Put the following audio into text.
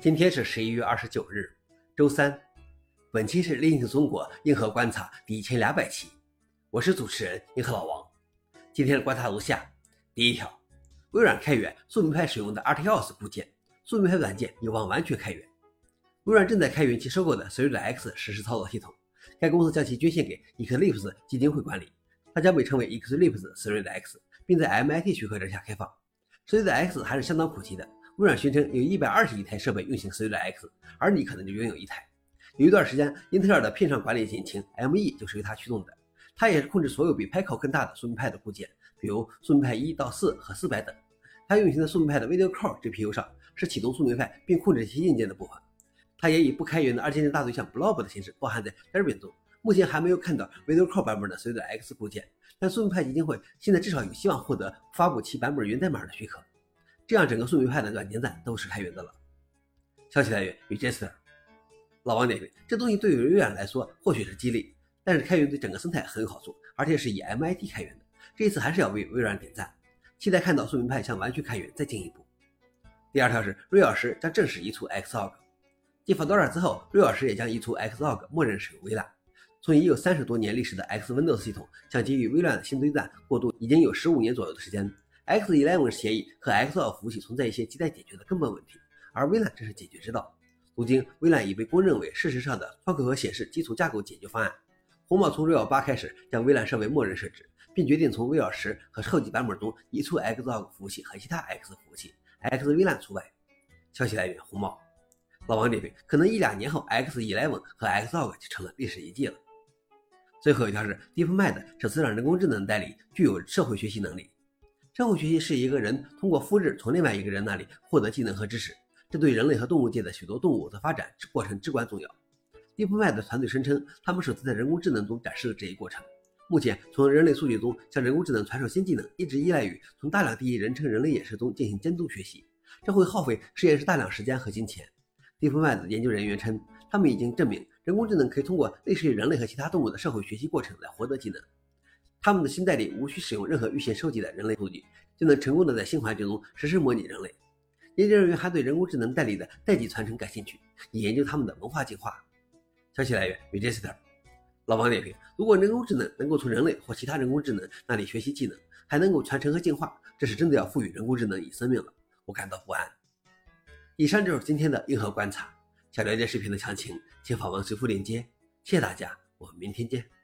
今天是十一月二十九日，周三。本期是《另一个中国硬核观察》第一千两百期，我是主持人硬核老王。今天的观察如下：第一条，微软开源速明派使用的 RTOS 部件，速明派软件有望完全开源。微软正在开源其收购的 ThreadX 实时操作系统，该公司将其捐献给 Eclipse 基金会管理，它将被称为 Eclipse ThreadX，并在 MIT 许可证下开放。ThreadX 还是相当普及的。微软宣称有一百二十亿台设备运行 ThreadX，而你可能就拥有一台。有一段时间，英特尔的片上管理引擎 ME 就是由它驱动的，它也是控制所有比 Pico 更大的速明派的部件，比如速明派一到四和四百等。它运行在速明派的 Video Core GPU 上，是启动速明派并控制其硬件的部分。它也以不开源的二进制大对象 Blob 的形式包含在 Debian 中。目前还没有看到 Video Core 版本的 ThreadX 固件，但速明派基金会现在至少有希望获得发布其版本源代码的许可。这样，整个速明派的软件站都是开源的了。消息来源：Register。老王点评：这东西对于微软来说或许是激励，但是开源对整个生态很有好处，而且是以 MIT 开源的。这一次还是要为微软点赞，期待看到宿命派向完全开源再进一步。第二条是，瑞尔十将正式移出 Xorg。继 Fedora 之后，瑞尔十也将移出 Xorg，默认使用微软。从已有三十多年历史的 X Windows 系统向基于微软的新堆栈过渡，已经有十五年左右的时间。X11 协议和 Xorg 服务器存在一些亟待解决的根本问题，而微软正是解决之道。如今，微软已被公认为事实上的窗口和显示基础架构解决方案。红帽从 r 尔8开始将微软设为默认设置，并决定从 r 尔10和后继版本中移出 Xorg 服务器和其他 X 服务器，X 微软除外。消息来源：红帽。老王点评：可能一两年后，X11 和 Xorg 就成了历史遗迹了。最后一条是，DeepMind 首次让人工智能代理具有社会学习能力。社会学习是一个人通过复制从另外一个人那里获得技能和知识，这对人类和动物界的许多动物的发展过程至关重要。DeepMind 的团队声称，他们首次在人工智能中展示了这一过程。目前，从人类数据中向人工智能传授新技能，一直依赖于从大量第一人称人类演示中进行监督学习，这会耗费实验室大量时间和金钱。DeepMind 研究人员称，他们已经证明人工智能可以通过类似于人类和其他动物的社会学习过程来获得技能。他们的新代理无需使用任何预先收集的人类数据，就能成功的在新环境中实时模拟人类。研究人员还对人工智能代理的代际传承感兴趣，以研究他们的文化进化。消息来源：Register。老王点评：如果人工智能能够从人类或其他人工智能那里学习技能，还能够传承和进化，这是真的要赋予人工智能以生命了。我感到不安。以上就是今天的硬核观察。想了解视频的详情，请访问随附链接。谢谢大家，我们明天见。